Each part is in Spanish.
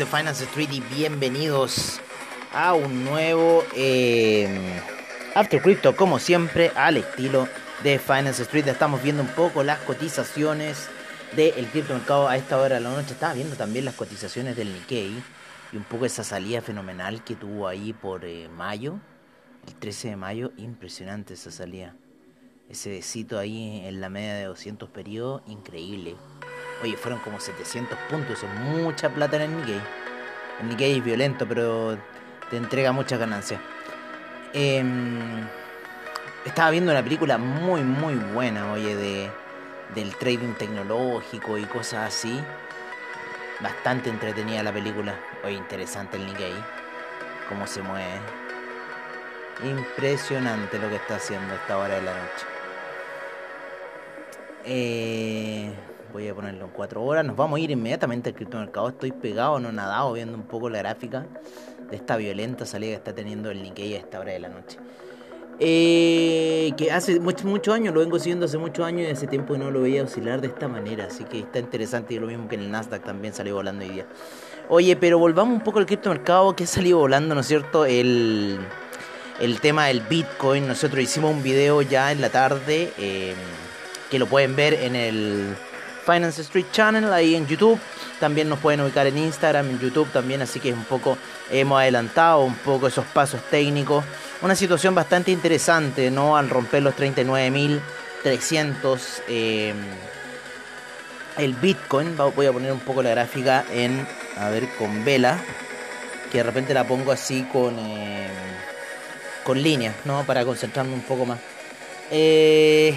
de Finance Street y bienvenidos a un nuevo eh, After Crypto, como siempre, al estilo de Finance Street. Estamos viendo un poco las cotizaciones del criptomercado a esta hora de la noche. Estaba viendo también las cotizaciones del Nikkei y un poco esa salida fenomenal que tuvo ahí por eh, mayo, el 13 de mayo. Impresionante esa salida. Ese besito ahí en la media de 200 periodos, increíble. Oye, fueron como 700 puntos, eso es mucha plata en el Nikkei. El Nikkei es violento, pero te entrega muchas ganancias. Em, estaba viendo una película muy, muy buena, oye, de, del trading tecnológico y cosas así. Bastante entretenida la película. Oye, interesante el Nikkei. Cómo se mueve. Impresionante lo que está haciendo a esta hora de la noche. Eh, voy a ponerlo en 4 horas. Nos vamos a ir inmediatamente al criptomercado. Estoy pegado, no nadado, viendo un poco la gráfica de esta violenta salida que está teniendo el Nikkei a esta hora de la noche. Eh, que hace muchos muchos años, lo vengo siguiendo hace muchos años y hace tiempo que no lo veía oscilar de esta manera. Así que está interesante y lo mismo que en el Nasdaq también salió volando hoy día. Oye, pero volvamos un poco al criptomercado que ha salido volando, ¿no es cierto? El, el tema del Bitcoin. Nosotros hicimos un video ya en la tarde eh, que lo pueden ver en el Finance Street Channel ahí en YouTube. También nos pueden ubicar en Instagram, en YouTube también, así que un poco hemos adelantado un poco esos pasos técnicos. Una situación bastante interesante, ¿no? Al romper los 39.300 eh, el Bitcoin, voy a poner un poco la gráfica en, a ver, con vela, que de repente la pongo así con, eh, con líneas, ¿no? Para concentrarme un poco más. Eh,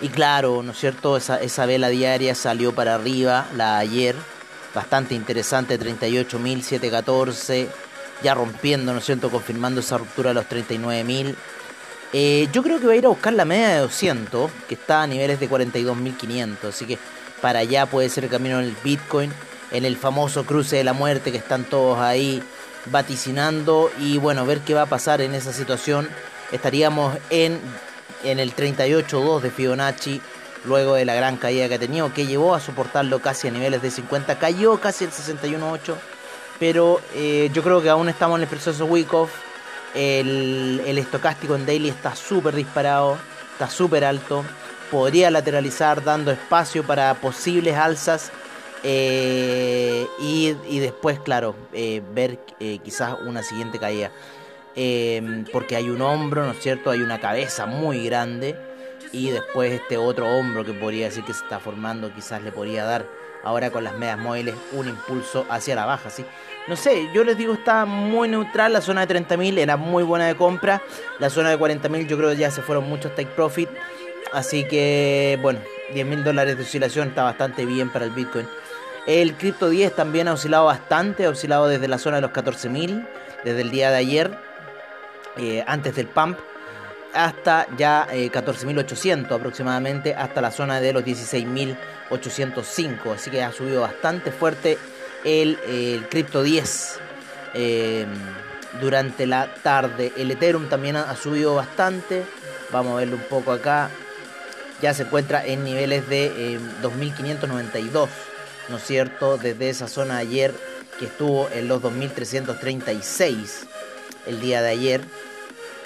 y claro, ¿no es cierto? Esa, vela diaria salió para arriba, la ayer, bastante interesante, 38.714, ya rompiendo, ¿no es cierto? Confirmando esa ruptura de los 39.000. Eh, yo creo que va a ir a buscar la media de 200, que está a niveles de 42.500, así que para allá puede ser el camino del Bitcoin, en el famoso cruce de la muerte que están todos ahí vaticinando y bueno, ver qué va a pasar en esa situación. Estaríamos en en el 38.2 de Fibonacci, luego de la gran caída que ha tenido, que llevó a soportarlo casi a niveles de 50, cayó casi el 61.8, pero eh, yo creo que aún estamos en el proceso Wyckoff, el, el estocástico en daily está súper disparado, está súper alto, podría lateralizar dando espacio para posibles alzas. Eh, y, y, después, claro, eh, ver quizás una siguiente caída. Em, porque hay un hombro, ¿no es cierto? Hay una cabeza muy grande y después este otro hombro que podría decir que se está formando quizás le podría dar ahora con las medias móviles un impulso hacia la baja, ¿sí? No sé, yo les digo, está muy neutral, la zona de 30.000 era muy buena de compra, la zona de 40.000 yo creo que ya se fueron muchos take profit, así que bueno, 10.000 dólares de oscilación está bastante bien para el Bitcoin. El Crypto 10 también ha oscilado bastante, ha oscilado desde la zona de los 14.000, desde el día de ayer, eh, antes del pump hasta ya 14.800 eh, aproximadamente, hasta la zona de los 16.805. Así que ha subido bastante fuerte el, el Crypto 10 eh, durante la tarde. El Ethereum también ha, subido bastante. Vamos a verlo un poco acá. Ya se encuentra en niveles de 2.592, ¿no es cierto? Desde esa zona ayer que estuvo en los 2.336 el día de ayer.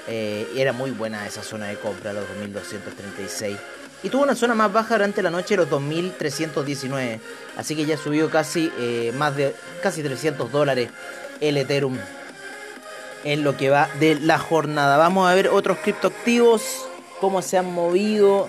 Eh, era muy buena esa zona de compra, los 2236. Y tuvo una zona más baja durante la noche, los 2319. Así que ya subió casi eh, más de casi 300 dólares el Ethereum en lo que va de la jornada. Vamos a ver otros criptoactivos, cómo se han movido.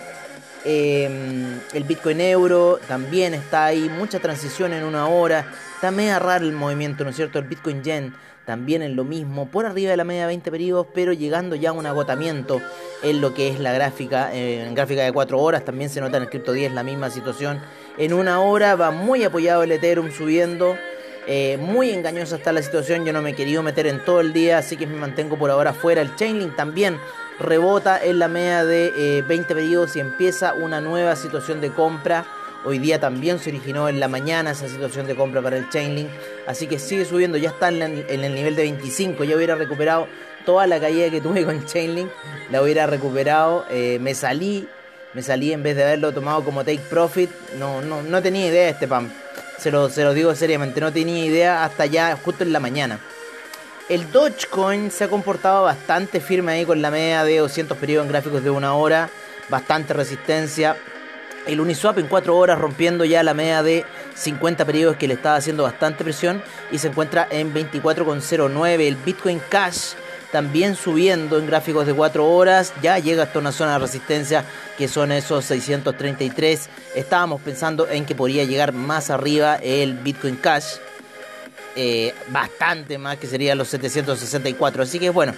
Em, el Bitcoin Euro también está ahí, mucha transición en una hora. Está medio raro el movimiento, ¿no es cierto? El Bitcoin Yen también en lo mismo, por arriba de la media de 20 periodos, pero llegando ya a un agotamiento en lo que es la gráfica, eh, en gráfica de 4 horas, también se nota en el Crypto 10 la misma situación. En una hora va muy apoyado el Ethereum subiendo, eh, muy engañosa está la situación, yo no me he querido meter en todo el día, así que me mantengo por ahora fuera. El Chainlink también rebota en la media de 20 eh, periodos y empieza una nueva situación de compra Hoy día también se originó en la mañana esa situación de compra para el Chainlink. Así que sigue subiendo, ya está en, el nivel de 25. Ya hubiera recuperado toda la caída que tuve con Chainlink. La hubiera recuperado. Eh, me salí, me salí en vez de haberlo tomado como take profit. No, no, no tenía idea de este pump. Se lo, se lo digo seriamente, no tenía idea hasta ya justo en la mañana. El Dogecoin se ha comportado bastante firme ahí con la media de 200 periodos en gráficos de una hora, bastante resistencia. El Uniswap en 4 horas rompiendo ya la media de 50 periodos que le estaba haciendo bastante presión y se encuentra en 24,09. El Bitcoin Cash también subiendo en gráficos de 4 horas, ya llega hasta una zona de resistencia que son esos 633. Estábamos pensando en que podría llegar más arriba el Bitcoin Cash, eh, bastante más que serían los 764. Así que bueno,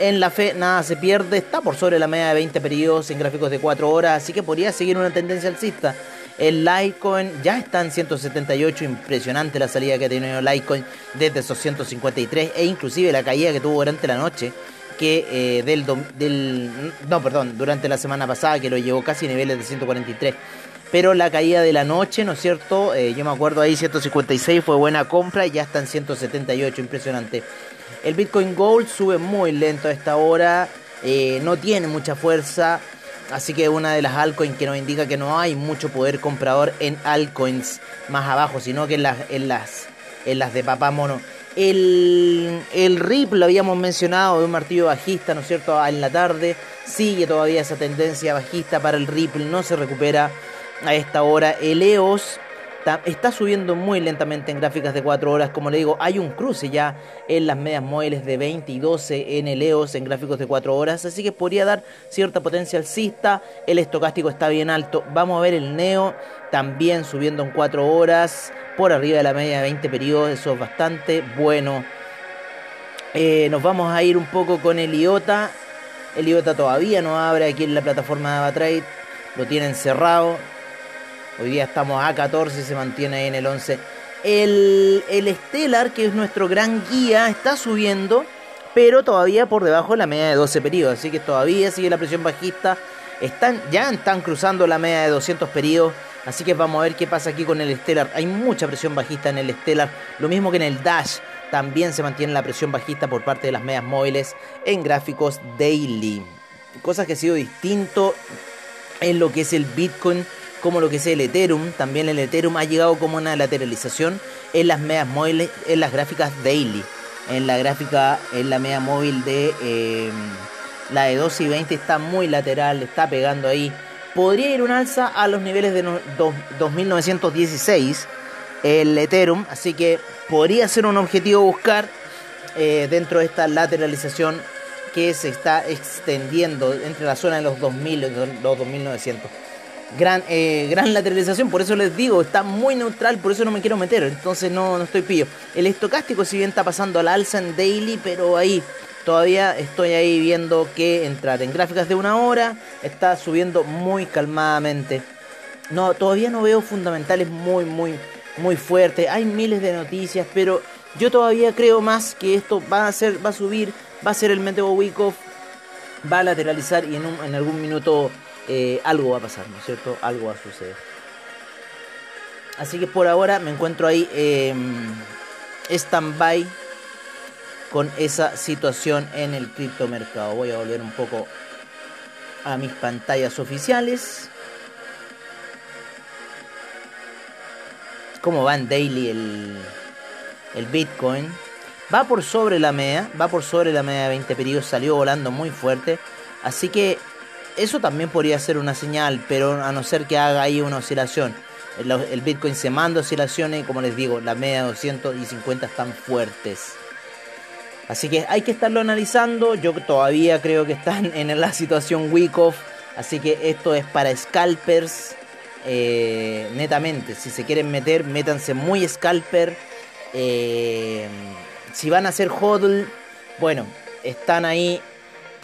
en la fe nada se pierde, está por sobre la media de 20 periodos en gráficos de 4 horas, así que podría seguir una tendencia alcista. El Litecoin ya está en 178, impresionante la salida que ha tenido Litecoin desde esos 153 e inclusive la caída que tuvo durante la noche que eh, del, del no perdón durante la semana pasada que lo llevó casi a niveles de 143 pero la caída de la noche no es cierto eh, yo me acuerdo ahí 156 fue buena compra y ya está en 178 impresionante el Bitcoin Gold sube muy lento a esta hora eh, no tiene mucha fuerza Así que una de las altcoins que nos indica que no hay mucho poder comprador en altcoins más abajo, sino que en las, en las, en las de papá mono. El, el RIP lo habíamos mencionado de un martillo bajista, ¿no es cierto? En la tarde sigue todavía esa tendencia bajista para el Ripple, no se recupera a esta hora. El EOS está subiendo muy lentamente en gráficas de 4 horas. Como le digo, hay un cruce ya en las medias móviles de 20 y 12 en el EOS en gráficos de 4 horas. Así que podría dar cierta potencia alcista. El estocástico está bien alto. Vamos a ver el NEO también subiendo en 4 horas. Por arriba de la media de 20 periodos. Eso es bastante bueno. Eh, nos vamos a ir un poco con el IOTA. El IOTA todavía no abre aquí en la plataforma de Avatrade. Lo tienen cerrado Hoy día estamos a 14 y se mantiene ahí en el 11. El, el Stellar, que es nuestro gran guía, está subiendo, pero todavía por debajo de la media de 12 periodos. Así que todavía sigue la presión bajista. Están, ya están cruzando la media de 200 periodos. Así que vamos a ver qué pasa aquí con el Stellar. Hay mucha presión bajista en el Stellar. Lo mismo que en el Dash. También se mantiene la presión bajista por parte de las medias móviles en gráficos daily. Cosas que ha sido distinto en lo que es el Bitcoin como lo que es el Ethereum. También el Ethereum ha llegado como una lateralización en las medias móviles, en las gráficas daily. En la gráfica, en la media móvil de em, la de 12 y 20 está muy lateral, está pegando ahí. Podría ir un alza a los niveles de 2916 el Ethereum, así que podría ser un objetivo buscar eh, dentro de esta lateralización que se está extendiendo entre la zona de los 2000 y los 2900 gran, eh, gran lateralización, por eso les digo, está muy neutral, por eso no me quiero meter, entonces no, no estoy pillo. El estocástico si bien está pasando al alza en daily, pero ahí todavía estoy ahí viendo que entrar en gráficas de una hora está subiendo muy calmadamente. No, todavía no veo fundamentales muy, muy, muy fuertes. Hay miles de noticias, pero yo todavía creo más que esto va a ser, va a subir, va a ser el Meteo Wyckoff, va a lateralizar y en, en algún minuto eh, algo va a pasar, ¿no es cierto? Algo va a suceder. Así que por ahora me encuentro ahí eh, stand-by con esa situación en el criptomercado. Voy a volver un poco a mis pantallas oficiales. ¿Cómo va en daily el, el Bitcoin? Va por sobre la media, va por sobre la media de 20 periodos, salió volando muy fuerte. Así que eso también podría ser una señal, pero a no ser que haga ahí una oscilación. El, Bitcoin se manda oscilaciones como les digo, la media de 250 están fuertes. Así que hay que estarlo analizando. Yo todavía creo que están en la situación week off. Así que esto es para scalpers. Eh, netamente, si se quieren meter, métanse muy scalper. Eh, si van a hacer hodl, bueno, están ahí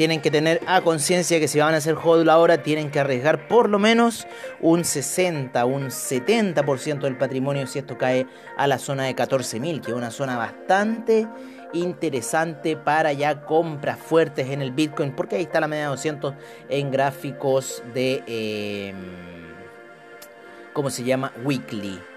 tienen que tener a conciencia que si van a hacer hodl ahora tienen que arriesgar por lo menos un 60, un 70% del patrimonio si esto cae a la zona de 14.000, que es una zona bastante interesante para ya compras fuertes en el Bitcoin, porque ahí está la media de 200 en gráficos de... Eh, ¿Cómo se llama? Weekly.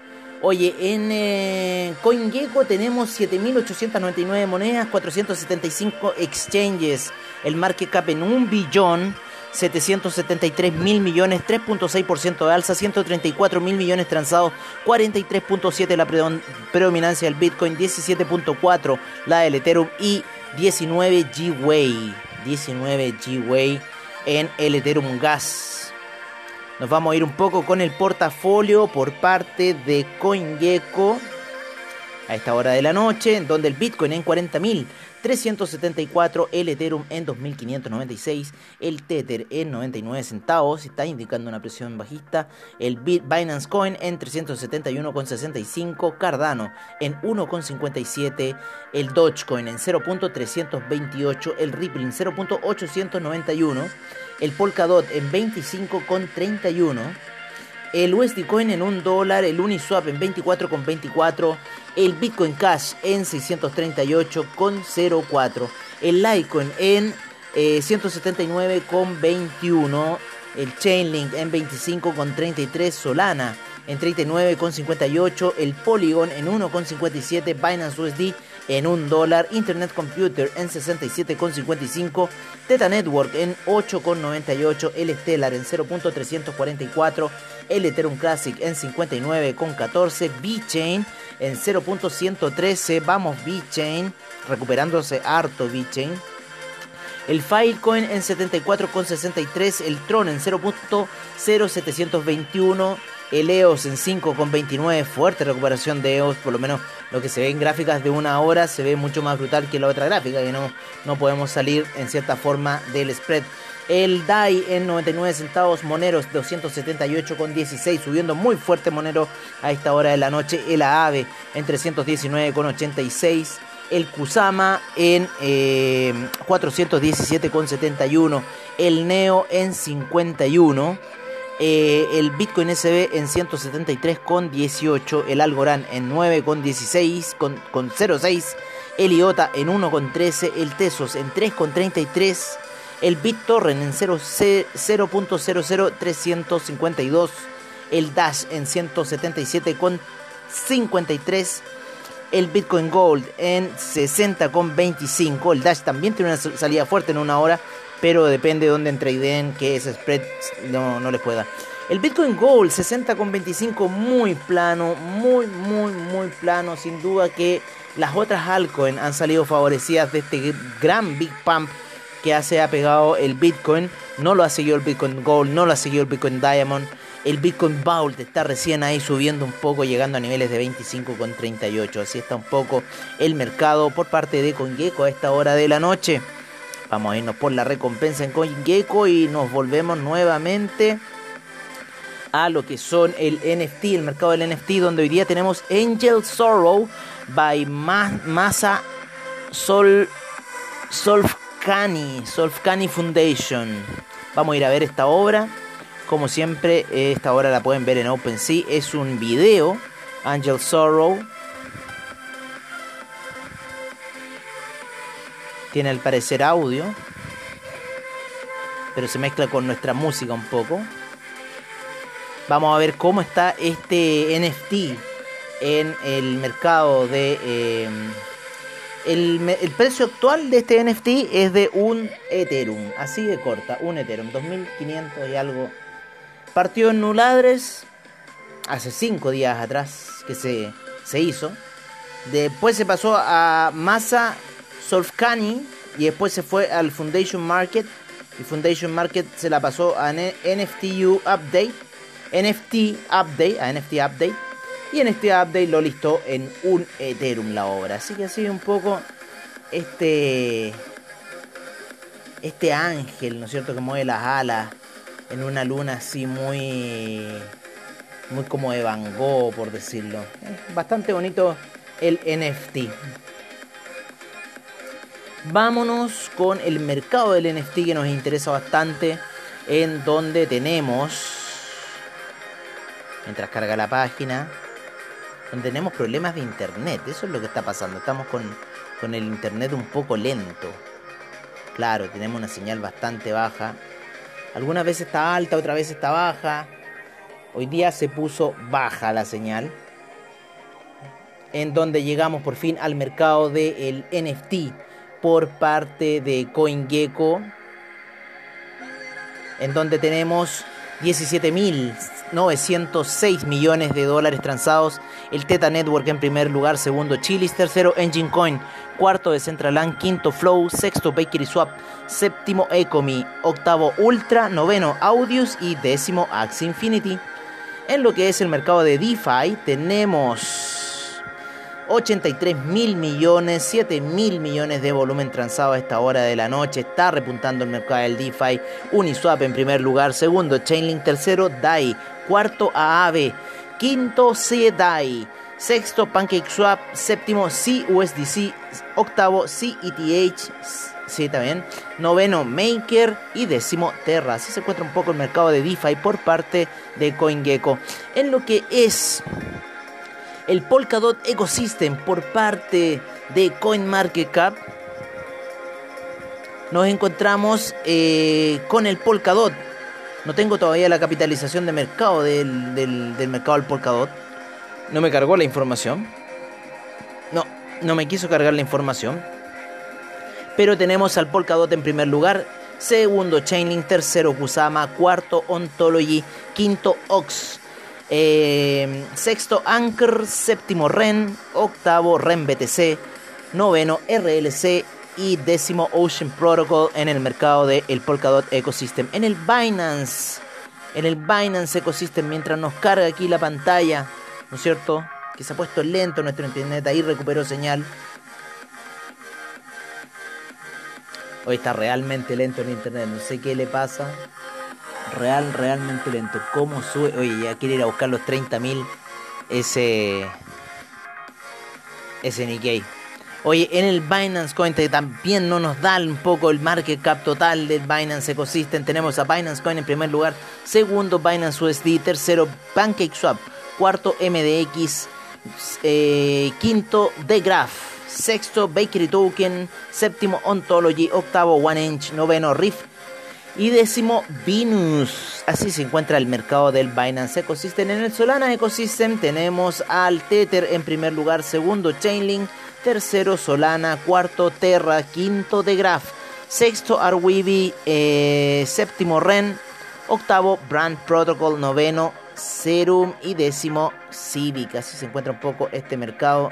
Oye, en eh, CoinGecko tenemos 7.899 monedas, 475 exchanges, el market cap en un billón, 773 mil millones, 3.6% de alza, 134 mil millones transados, 43.7 la predominancia del Bitcoin, 17.4 la del Ethereum y 19 G-Way, 19 G-Way en el Ethereum Gas. Nos vamos a ir un poco con el portafolio por parte de CoinGecko a esta hora de la noche, donde el Bitcoin en 40.000 374, el Ethereum en 2.596, el Tether en 99 centavos, está indicando una presión bajista, el Binance Coin en 371,65, Cardano en 1,57, el Dogecoin en 0.328, el Ripple en 0.891, el Polkadot en 25,31, el USD Coin en 1 dólar, el Uniswap en 24,24, el Bitcoin Cash en 638,04, el Litecoin en 179,21, eh, el Chainlink en 25,33, Solana en 39,58, el Polygon en 1,57, Binance USD en 1 dólar, Internet Computer en 67,55, Teta Network en 8,98, el Stellar en 0.344, el Ethereum Classic en 59,14, VeChain en 0.113, vamos VeChain, recuperándose harto VeChain. El Filecoin en 74,63, el Tron en 0.0721, el EOS en 5,29, fuerte recuperación de EOS, por lo menos lo que se ve en gráficas de una hora se ve mucho más brutal que la otra gráfica, y no, no podemos salir en cierta forma del spread. El DAI en 99 centavos, Moneros 278,16, subiendo muy fuerte Monero a esta hora de la noche. El AAVE en 319,86. El Kusama en 417,71. Eh, el NEO en 51. Eh, el Bitcoin SB en 173,18. El Algorand en 9,16 con, con 0,6. El IOTA en 1,13. El Tesos en 3,33 el BitTorrent en 0.00352, el Dash en 177,53, el Bitcoin Gold en 60,25, el Dash también tiene una salida fuerte en una hora, pero depende de dónde entradeen que ese spread no, no les pueda. El Bitcoin Gold 60,25 muy plano, muy, muy, muy plano. Sin duda que las otras altcoins han salido favorecidas de este gran Big Pump que se ha pegado el Bitcoin. No lo ha seguido el Bitcoin Gold, no lo ha seguido el Bitcoin Diamond. El Bitcoin Vault está recién ahí subiendo un poco, llegando a niveles de 25,38. Así está un poco el mercado por parte de CoinGecko a esta hora de la noche. Vamos a irnos por la recompensa en CoinGecko y nos volvemos nuevamente a lo que son el NFT, el mercado del NFT, donde hoy día tenemos Angel Sorrow by Masa Sol Solf Solfcani, Solfcani Foundation. Vamos a ir a ver esta obra. Como siempre, esta obra la pueden ver en OpenSea. Es un video, Angel Sorrow. Tiene al parecer audio, pero se mezcla con nuestra música un poco. Vamos a ver cómo está este NFT en el mercado de... Eh, el, precio actual de este NFT es de un Ethereum, así de corta, un Ethereum, 2500 y algo. Partió en Nuladres hace 5 días atrás que se, se hizo. Después se pasó a Masa Solfkani y después se fue al Foundation Market. Y Foundation Market se la pasó a NFTU Update. NFT Update, a NFT Update y este update lo listó en un Ethereum la obra. Así que así un poco este este ángel, ¿no es cierto?, que mueve las alas en una luna así muy muy como de Van Gogh, por decirlo. bastante bonito el NFT. Vámonos con el mercado del NFT que nos interesa bastante, en donde tenemos, mientras carga la página, tenemos problemas de internet. Eso es lo que está pasando. Estamos con, con el internet un poco lento. Claro, tenemos una señal bastante baja. Algunas veces está alta, otra vez está baja. Hoy día se puso baja la señal. En donde llegamos por fin al mercado del NFT por parte de CoinGecko. en donde tenemos 17.906 millones de dólares transados. El Teta Network en primer lugar, segundo Chilis, tercero Engine Coin, cuarto Decentraland, quinto Flow, sexto Bakery Swap, séptimo Ecomi, octavo Ultra, noveno Audius y décimo Axie Infinity. En lo que es el mercado de DeFi tenemos 83 mil millones, 7 mil millones de volumen transado a esta hora de la noche. Está repuntando el mercado del DeFi. Uniswap en primer lugar, segundo Chainlink, tercero DAI, cuarto AAV, quinto CDAI, sexto PancakeSwap, séptimo CUSDC, octavo CETH, sí también, noveno Maker y décimo Terra. Así se encuentra un poco el mercado de DeFi por parte de CoinGecko. En lo que es el Polkadot Ecosystem por parte de CoinMarketCap. Nos encontramos eh, con el Polkadot. No tengo todavía la capitalización de mercado del, del, mercado del Polkadot. No me cargó la información. No, no me quiso cargar la información. Pero tenemos al Polkadot en primer lugar. Segundo Chainlink. Tercero Kusama. Cuarto Ontology. Quinto Ox. Eh, sexto Anchor, séptimo REN, octavo REN BTC, noveno RLC y décimo Ocean Protocol en el mercado del el Polkadot Ecosystem. En el Binance, en el Binance Ecosystem, mientras nos carga aquí la pantalla, ¿no es cierto? Que se ha puesto lento nuestro internet, ahí recuperó señal. Hoy está realmente lento el internet, no sé qué le pasa real, realmente lento. ¿Cómo sube? Oye, ya quiere ir a buscar los 30.000 ese, ese Nikkei. Oye, en el Binance Coin también no nos da un poco el market cap total del Binance Ecosystem. Tenemos a Binance Coin en primer lugar, segundo Binance USD, tercero PancakeSwap, cuarto MDX, eh, quinto The Graph, sexto Bakery Token, séptimo Ontology, octavo One Inch, noveno Rift y décimo, Venus. Así se encuentra el mercado del Binance Ecosystem. En el Solana Ecosystem tenemos al Tether en primer lugar, segundo Chainlink, tercero Solana, cuarto Terra, quinto The Graph, sexto Arweeby, eh, séptimo Ren, octavo Brand Protocol, noveno Serum y décimo Civic. Así se encuentra un poco este mercado.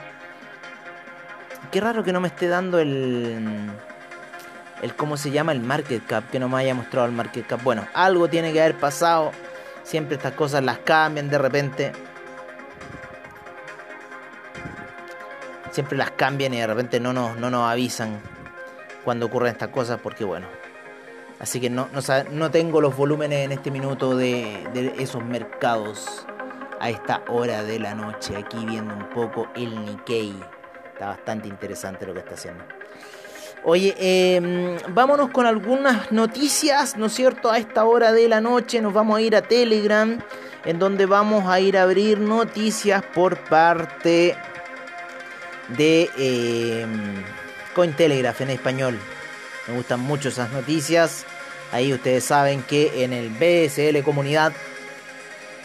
Qué raro que no me esté dando el el cómo se llama el market cap, que no me haya mostrado el market cap. Bueno, algo tiene que haber pasado. Siempre estas cosas las cambian de repente. Siempre las cambian y de repente no nos, no nos avisan cuando ocurren estas cosas porque bueno. Así que no, no, tengo los volúmenes en este minuto de, de esos mercados a esta hora de la noche. Aquí viendo un poco el Nikkei. Está bastante interesante lo que está haciendo. Oye, em, vámonos con algunas noticias, ¿no es cierto? A esta hora de la noche nos vamos a ir a Telegram, en donde vamos a ir a abrir noticias por parte de eh, Cointelegraph en español. Me gustan mucho esas noticias. Ahí ustedes saben que en el BSL Comunidad,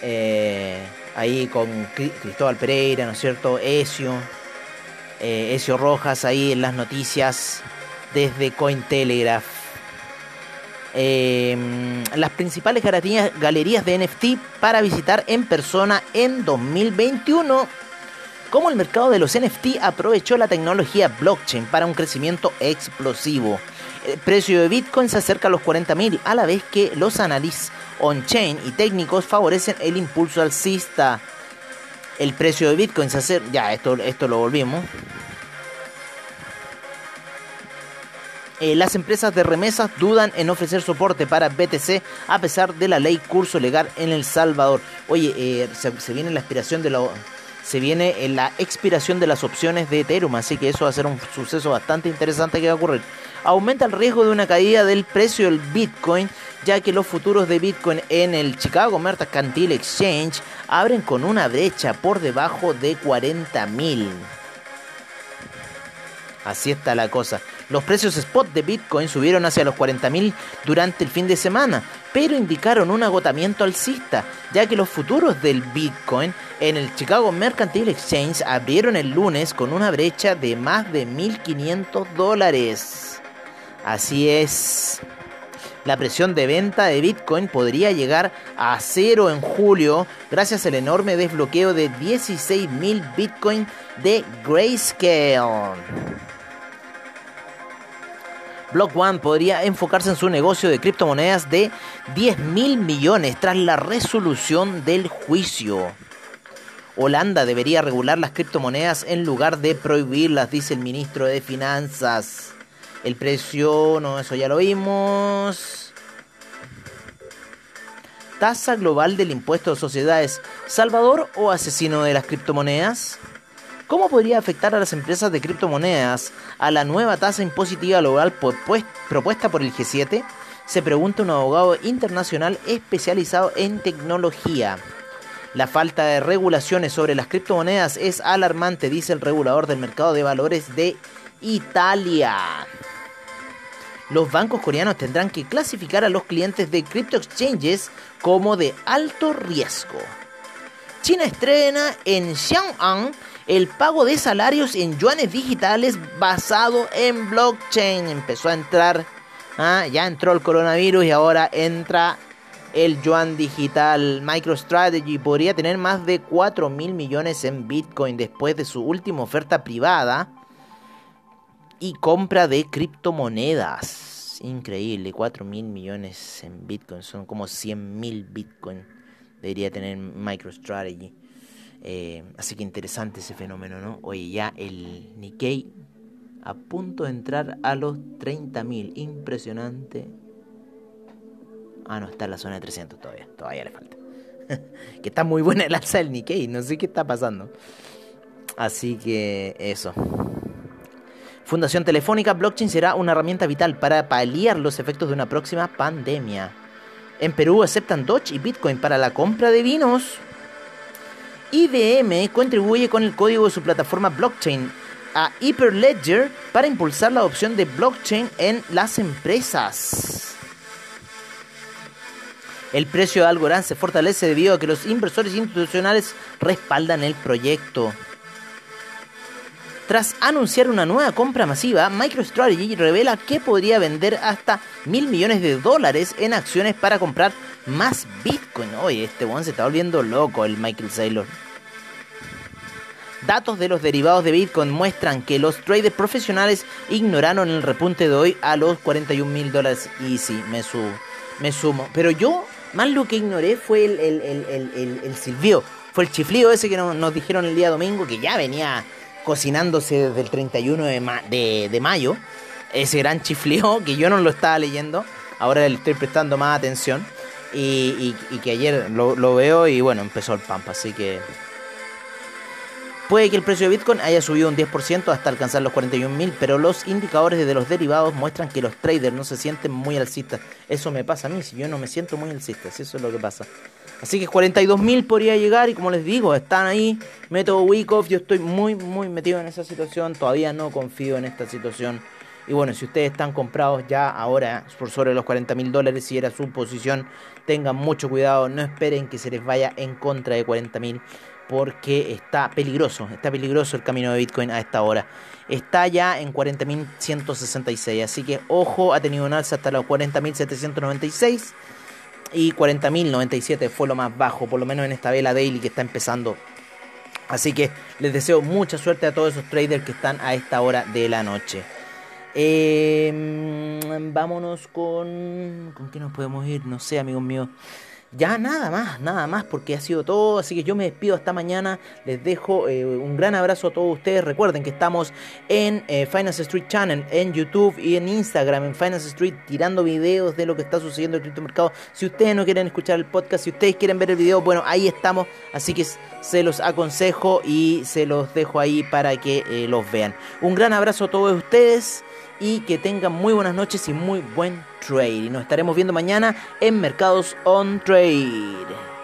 eh, ahí con Cristóbal Pereira, ¿no es cierto? Ezio, eh, Ezio Rojas, ahí en las noticias desde Cointelegraph. Em, las principales galerías de NFT para visitar en persona en 2021. Cómo el mercado de los NFT aprovechó la tecnología blockchain para un crecimiento explosivo. El precio de Bitcoin se acerca a los 40.000 a la vez que los análisis on-chain y técnicos favorecen el impulso alcista. El precio de Bitcoin se acerca... Ya, esto, esto lo volvimos. Eh, las empresas de remesas dudan en ofrecer soporte para BTC a pesar de la ley curso legal en El Salvador. Oye, eh, se, viene la expiración de la se viene eh, la expiración de las opciones de Ethereum, así que eso va a ser un suceso bastante interesante que va a ocurrir. Aumenta el riesgo de una caída del precio del Bitcoin, ya que los futuros de Bitcoin en el Chicago Mercantile Exchange abren con una brecha por debajo de 40.000. Así está la cosa. Los precios spot de Bitcoin subieron hacia los 40.000 durante el fin de semana, pero indicaron un agotamiento alcista, ya que los futuros del Bitcoin en el Chicago Mercantile Exchange abrieron el lunes con una brecha de más de 1.500 dólares. Así es. La presión de venta de Bitcoin podría llegar a cero en julio gracias al enorme desbloqueo de 16.000 Bitcoin de Grayscale. Block One podría enfocarse en su negocio de criptomonedas de 10 mil millones tras la resolución del juicio. Holanda debería regular las criptomonedas en lugar de prohibirlas, dice el ministro de Finanzas. El precio, no, eso ya lo vimos. Tasa global del impuesto de sociedades. ¿Salvador o asesino de las criptomonedas? ¿Cómo podría afectar a las empresas de criptomonedas a la nueva tasa impositiva global propuesta por el G7? Se pregunta un abogado internacional especializado en tecnología. La falta de regulaciones sobre las criptomonedas es alarmante, dice el regulador del mercado de valores de Italia. Los bancos coreanos tendrán que clasificar a los clientes de crypto exchanges como de alto riesgo. China estrena en Xiang'an el pago de salarios en yuanes digitales basado en blockchain. Empezó a entrar, ¿ah? ya entró el coronavirus y ahora entra el yuan digital. MicroStrategy podría tener más de 4 mil millones en Bitcoin después de su última oferta privada y compra de criptomonedas. Increíble, 4 mil millones en Bitcoin, son como 100 mil Bitcoin. Debería tener MicroStrategy. Eh, así que interesante ese fenómeno, ¿no? Oye, ya el Nikkei a punto de entrar a los 30.000. Impresionante. Ah, no, está en la zona de 300 todavía. Todavía le falta. que está muy buena el alza del Nikkei. No sé qué está pasando. Así que eso. Fundación Telefónica, blockchain será una herramienta vital para paliar los efectos de una próxima pandemia. En Perú aceptan Doge y Bitcoin para la compra de vinos. IBM contribuye con el código de su plataforma blockchain a Hyperledger para impulsar la adopción de blockchain en las empresas. El precio de Algorand se fortalece debido a que los inversores institucionales respaldan el proyecto. Tras anunciar una nueva compra masiva, MicroStrategy revela que podría vender hasta mil millones de dólares en acciones para comprar más Bitcoin. Oye, este one se está volviendo loco, el Michael Saylor. Datos de los derivados de Bitcoin muestran que los traders profesionales ignoraron el repunte de hoy a los 41 mil dólares. Y sí, me, me sumo. Pero yo, más lo que ignoré fue el, el, el, silbío. Fue el chiflío ese que nos dijeron el día domingo, que ya venía cocinándose desde el 31 de, de, mayo. Ese gran chiflío que yo no lo estaba leyendo. Ahora le estoy prestando más atención. Y, que ayer lo, lo, veo y bueno, empezó el pampa. Así que Puede que el precio de Bitcoin haya subido un 10% hasta alcanzar los 41.000, pero los indicadores de los derivados muestran que los traders no se sienten muy alcistas. Eso me pasa a mí, si yo no me siento muy alcista, si eso es lo que pasa. Así que 42.000 podría llegar y como les digo, están ahí, método Wyckoff, yo estoy muy, muy metido en esa situación, todavía no confío en esta situación. Y bueno, si ustedes están comprados ya ahora por sobre los 40 mil dólares, si era su posición, tengan mucho cuidado, no esperen que se les vaya en contra de 40 mil porque está peligroso, está peligroso el camino de Bitcoin a esta hora. Está ya en 40.166, así que ojo, ha tenido un alza hasta los 40.796 y 40.097 fue lo más bajo, por lo menos en esta vela daily que está empezando. Así que les deseo mucha suerte a todos esos traders que están a esta hora de la noche. Em, vámonos con... ¿Con qué nos podemos ir? No sé, amigos míos. Ya nada más, nada más, porque ha sido todo. Así que yo me despido hasta mañana. Les dejo eh, un gran abrazo a todos ustedes. Recuerden que estamos en eh, Finance Street Channel, en YouTube y en Instagram, en Finance Street, tirando videos de lo que está sucediendo en el criptomercado. Si ustedes no quieren escuchar el podcast, si ustedes quieren ver el video, bueno, ahí estamos. Así que se los aconsejo y se los dejo ahí para que eh, los vean. Un gran abrazo a todos ustedes y que tengan muy buenas noches y muy buen trade. Y nos estaremos viendo mañana en Mercados on Trade.